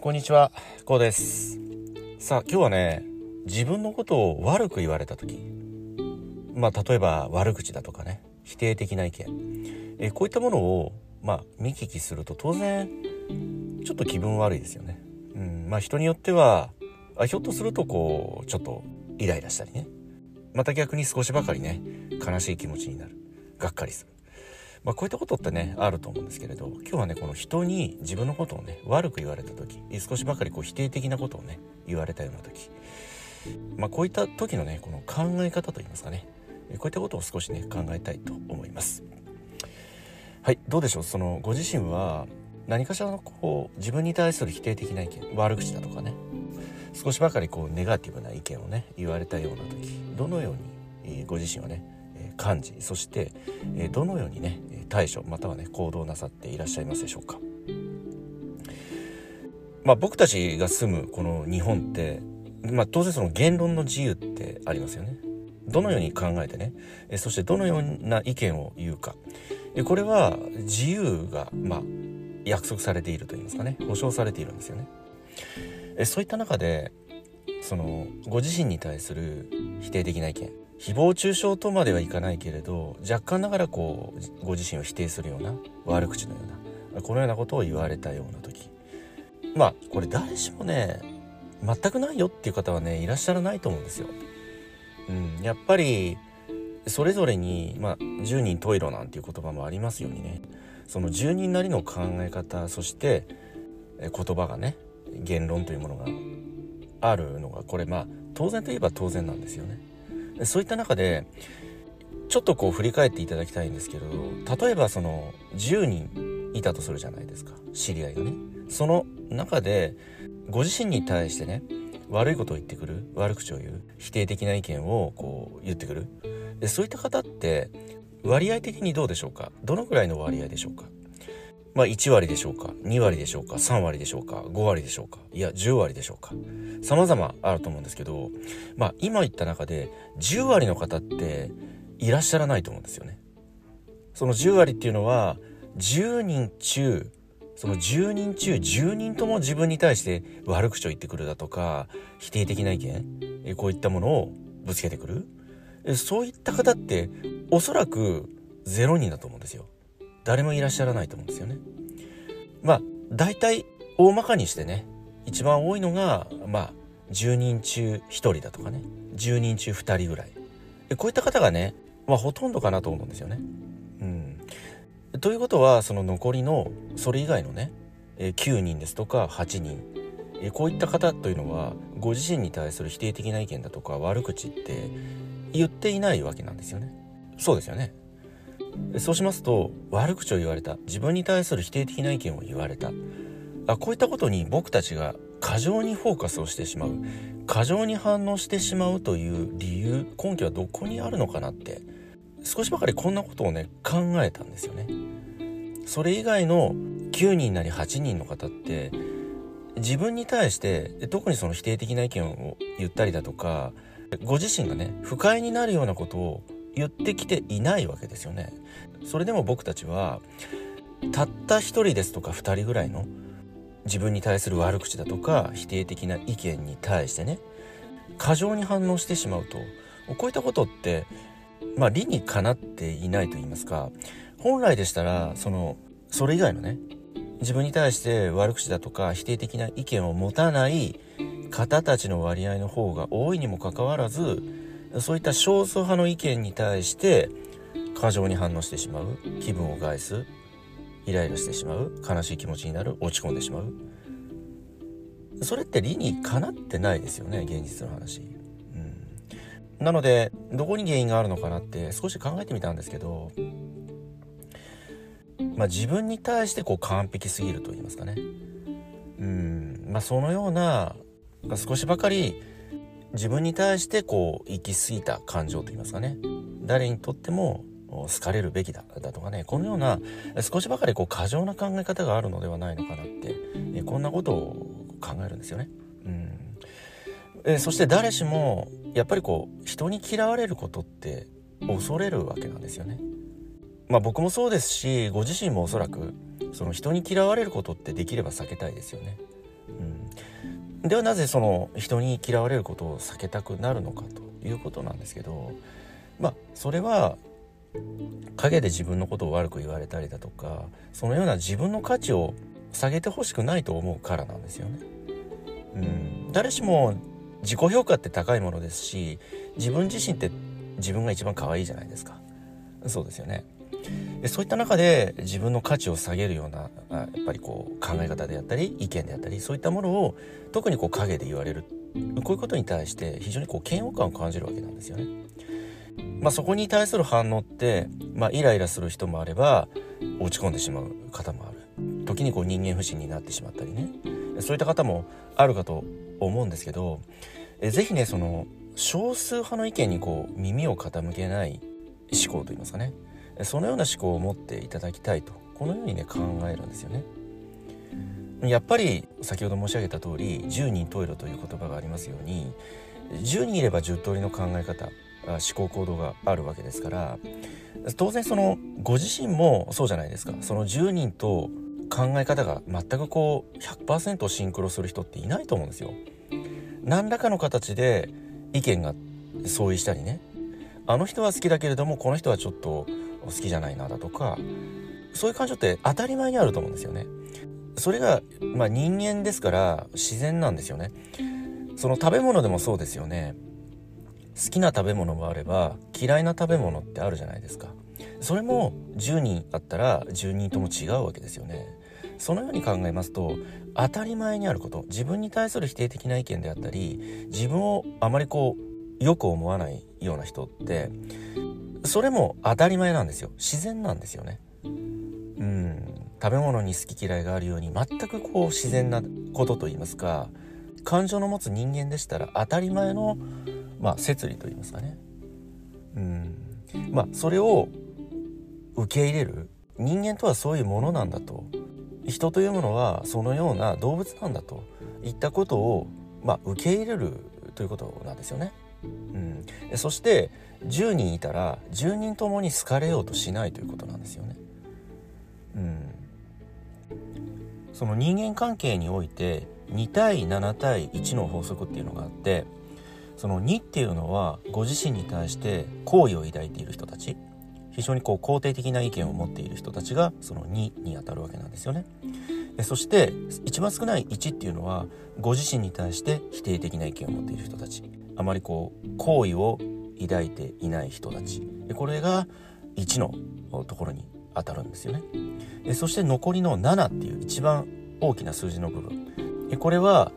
こんにちは、こうです。さあ、今日はね、自分のことを悪く言われた時、まあ、例えば悪口だとかね、否定的な意見、えこういったものを、まあ、見聞きすると当然、ちょっと気分悪いですよね。うん、まあ、人によっては、あひょっとするとこう、ちょっとイライラしたりね。また逆に少しばかりね、悲しい気持ちになる。がっかりする。まあ、こういったことってねあると思うんですけれど今日はねこの人に自分のことをね悪く言われた時少しばかりこう否定的なことをね言われたような時、まあ、こういった時のねこの考え方といいますかねこういったことを少しね考えたいと思います。はいどうでしょう？そのご自身は何かしらのこう自分に対する否定的な意見悪口だとかね少しばかりこうネガティブな意見をね言われたような時どのように、えご自身はね感じそしてどのようにね対処またはね行動なさっていらっしゃいますでしょうか。まあ僕たちが住むこの日本ってまあ当然その言論の自由ってありますよね。どのように考えてねそしてどのような意見を言うか。これは自由がまあ約束されていると言いますかね。保障されているんですよね。そういった中でそのご自身に対する否定的な意見誹謗中傷とまではいかないけれど若干ながらこうご自身を否定するような悪口のようなこのようなことを言われたような時まあこれ誰しもね全くないよっていう方はねいらっしゃらないと思うんですよ。うん、やっぱりそれぞれに、まあ、十人十色なんていう言葉もありますようにねその十人なりの考え方そして言葉がね言論というものがあるのがこれまあ当然といえば当然なんですよね。そういった中でちょっとこう振り返っていただきたいんですけど例えばその10人いたとするじゃないですか知り合いがね。その中でご自身に対してね悪いことを言ってくる悪口を言う否定的な意見をこう言ってくる。でそういった方って割合的にどうでしょうか？どのくらいの割合でしょうか？まあ1割でしょうか2割でしょうか3割でしょうか5割でしょうかいや10割でしょうか様々あると思うんですけどまあ今言った中で10割の方っていらっしゃらないと思うんですよね。その10割っていうのは10人中その10人中10人とも自分に対して悪口を言ってくるだとか否定的な意見こういったものをぶつけてくるそういった方っておそらく0人だと思うんですよ。誰もいらっしゃらないと思うんですよね。まあ大体大まかにしてね一番多いのがまあ10人中1人だとかね10人中2人ぐらいこういった方がね、まあ、ほとんどかなと思うんですよね。うん、ということはその残りのそれ以外のね9人ですとか8人こういった方というのはご自身に対する否定的な意見だとか悪口って言っていないわけなんですよね。そうですよね。そうしますと悪口を言われた。自分に対する否定的な意見を言われた。あこういったことに僕たちが過剰にフォーカスをしてしまう。過剰に反応してしまうという理由根拠はどこにあるのかなって。少しばかりこんなことをね考えたんですよね。それ以外の9人なり8人の方って自分に対して特にその否定的な意見を言ったりだとかご自身がね不快になるようなことを言ってきていないわけですよね。それでも僕たちはたった一人ですとか2人ぐらいの自分に対する悪口だとか否定的な意見に対してね過剰に反応してしまうとこういったことってまあ理にかなっていないと言いますか本来でしたらそのそれ以外のね自分に対して悪口だとか否定的な意見を持たない方たちの割合の方が多いにもかかわらずそういった少数派の意見に対して過剰に反応してしまう気分を害すイライラしてしまう悲しい気持ちになる落ち込んでしまう。それって理にかなってないですよね現実の話、うん、なのでどこに原因があるのかなって少し考えてみたんですけどまあ自分に対してこう完璧すぎると言いますかね。うん。まあそのような少しばかり自分に対してこう行き過ぎた感情といいますかね誰にとっても好かれるべきだだとかねこのような少しばかりこう過剰な考え方があるのではないのかなってえこんなことを考えるんですよね。うんえそして誰しもやっぱりこう人に嫌われることって恐れるわけなんですよね。まあ僕もそうですしご自身もおそらくその人に嫌われることってできれば避けたいですよね。ではなぜその人に嫌われることを避けたくなるのかということなんですけどまあそれは陰で自分のことを悪く言われたりだとかそのような自分の価値を下げてほしくないと思うからなんですよね。うん、誰しも自己評価って高いものですし自分自身って自分が一番可愛いじゃないですか。そうですよね。そういった中で自分の価値を下げるようなやっぱりこう考え方であったり意見であったりそういったものを特にこう陰で言われる。こういうことに対して非常にこう嫌悪感を感じるわけなんですよね。まあ、そこに対する反応って、まあ、イライラする人もあれば落ち込んでしまう方もある。時にこう人間不信になってしまったりね。そういった方もあるかと思うんですけどえぜひねその少数派の意見にこう耳を傾けない思考といいますかね。そのような思考を持っていただきたいとこのようにね考えるんですよね。やっぱり先ほど申し上げた通り10人十色という言葉がありますように10人いれば10通りの考え方思考行動があるわけですから当然そのご自身もそうじゃないですかその10人と考え方が全くこう100%シンクロする人っていないと思うんですよ。何らかの形で意見が相違したりねあの人は好きだけれどもこの人はちょっと好きじゃないなだとかそういう感情って当たり前にあると思うんですよね。それが、まあ、人間ですから自然なんですよね。その食べ物でもそうですよね。好きな食べ物もあれば嫌いな食べ物ってあるじゃないですか。それも10人あったら10人とも違うわけですよね。そのように考えますと当たり前にあること自分に対する否定的な意見であったり自分をあまりこうよく思わないような人ってそれも当たり前なんですよ。自然なんですよね。うん。食べ物に好き嫌いがあるように全くこう自然なことと言いますか感情の持つ人間でしたら当たり前の、まあ、摂理と言いますかね。うん。まあそれを受け入れる人間とはそういうものなんだと。人というものはそのような動物なんだと。いったことを、まあ、受け入れるということなんですよね。そして10人いたら10人ともに好かれようとしないということなんですよね。うん、その人間関係において2対7対1の法則っていうのがあってその2っていうのはご自身に対して好意を抱いている人たち非常にこう肯定的な意見を持っている人たちがその2にあたるわけなんですよね。そして一番少ない1っていうのはご自身に対して否定的な意見を持っている人たち。あまりこう好意を抱いていない人たち。これが1のところに当たるんですよね。そして残りの7っていう一番大きな数字の部分。これは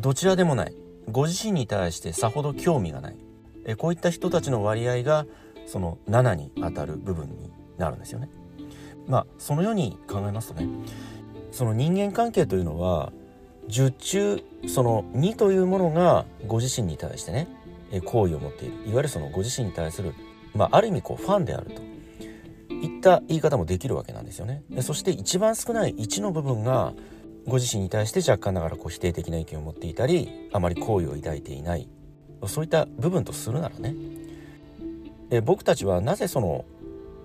どちらでもない。ご自身に対してさほど興味がない。こういった人たちの割合がその7にあたる部分になるんですよね。まあそのように考えますとねその人間関係というのは10中その2というものがご自身に対してね好意を持っている。いわゆるそのご自身に対する、まあ、ある意味こうファンであると。いった言い方もできるわけなんですよね。でそして一番少ない1の部分がご自身に対して若干ながらこう否定的な意見を持っていたりあまり好意を抱いていない。そういった部分とするならね。え僕たちはなぜその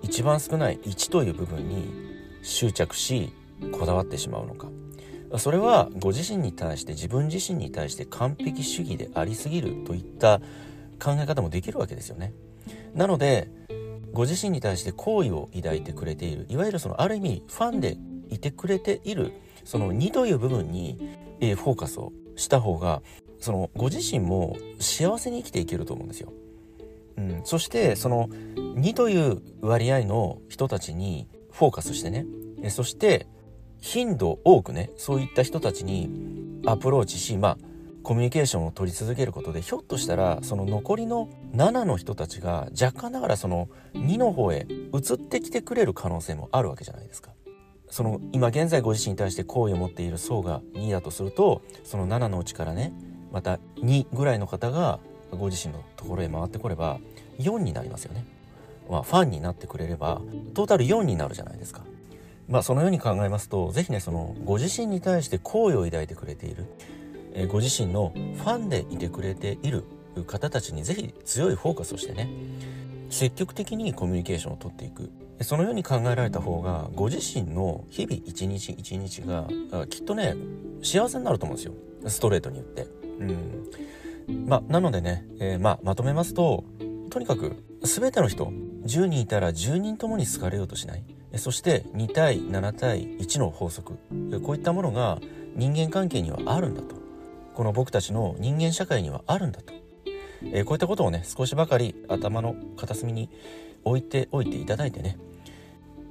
一番少ない1という部分に執着しこだわってしまうのかそれはご自身に対して自分自身に対して完璧主義でありすぎるといった考え方もできるわけですよね。なのでご自身に対して好意を抱いてくれているいわゆるそのある意味ファンでいてくれているその2という部分に、フォーカスをした方がそのご自身も幸せに生きていけると思うんですよ。うん、そしてその2という割合の人たちにフォーカスしてねそして頻度多くねそういった人たちにアプローチしまあコミュニケーションを取り続けることでひょっとしたらその残りの7の人たちが若干ながらその2の方へ移ってきてくれる可能性もあるわけじゃないですか。その今現在ご自身に対して好意を持っている層が2だとするとその7のうちからねまた2ぐらいの方がご自身のところへ回ってこれば4になりますよね。まあ、ファンになってくれればトータル4になるじゃないですか。まあ、そのように考えますと是非ねそのご自身に対して好意を抱いてくれている、え、ご自身のファンでいてくれている方たちに是非強いフォーカスをしてね積極的にコミュニケーションをとっていく。そのように考えられた方がご自身の日々一日一日がきっとね幸せになると思うんですよ。ストレートに言って。うん。まあ、なのでね、えー、まあ、まとめますととにかく全ての人10人いたら10人ともに好かれようとしない。そして2対7対1の法則。こういったものが人間関係にはあるんだと。この僕たちの人間社会にはあるんだと、えー、こういったことをね少しばかり頭の片隅に置いておいていただいてね、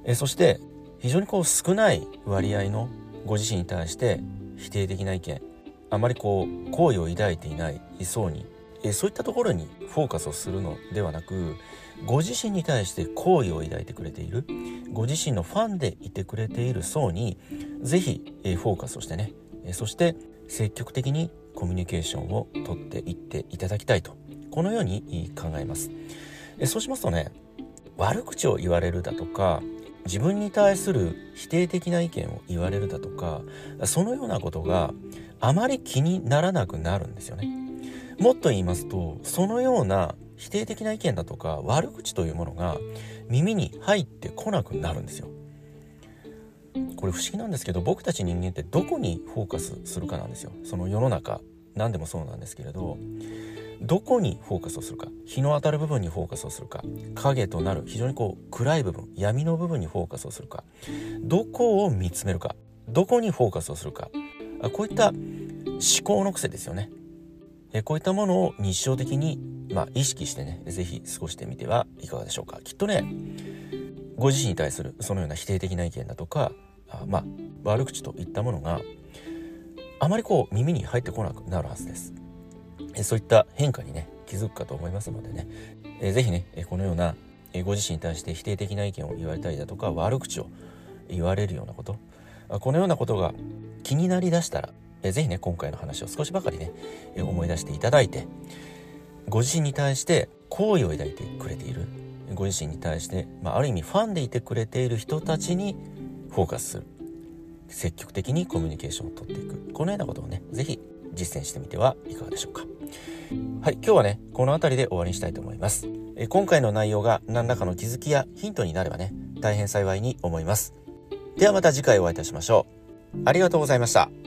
えー、そして非常にこう少ない割合のご自身に対して否定的な意見。あまりこう好意を抱いていない層に、え、そういったところにフォーカスをするのではなくご自身に対して好意を抱いてくれているご自身のファンでいてくれている層に是非、え、フォーカスをしてね、え、そして積極的にコミュニケーションをとっていっていただきたいとこのように考えます。そうしますとね悪口を言われるだとか自分に対する否定的な意見を言われるだとかそのようなことがあまり気にならなくなるんですよね。もっと言いますとそのような否定的な意見だとか悪口というものが耳に入ってこなくなるんですよ。これ不思議なんですけど僕たち人間ってどこにフォーカスするかなんですよ。その世の中何でもそうなんですけれどどこにフォーカスをするか。日の当たる部分にフォーカスをするか。影となる非常にこう暗い部分闇の部分にフォーカスをするか。どこを見つめるか。どこにフォーカスをするか。こういった思考の癖ですよね。こういったものを日常的に、まあ、意識してね是非過ごしてみてはいかがでしょうか。きっとねご自身に対するそのような否定的な意見だとかあまあ悪口といったものがあまりこう耳に入ってこなくなるはずです。えそういった変化にね気づくかと思いますのでね。え、ぜひねこのようなご自身に対して否定的な意見を言われたりだとか悪口を言われるようなこと。このようなことが気になりだしたらえぜひね今回の話を少しばかりねえ思い出していただいてご自身に対して好意を抱いてくれている。ご自身に対して、まあ、ある意味ファンでいてくれている人たちにフォーカスする。積極的にコミュニケーションをとっていく。このようなことをね是非実践してみてはいかがでしょうか。はい今日はねこの辺りで終わりにしたいと思います。え今回の内容が何らかの気づきやヒントになればね大変幸いに思います。ではまた次回お会いいたしましょう。ありがとうございました。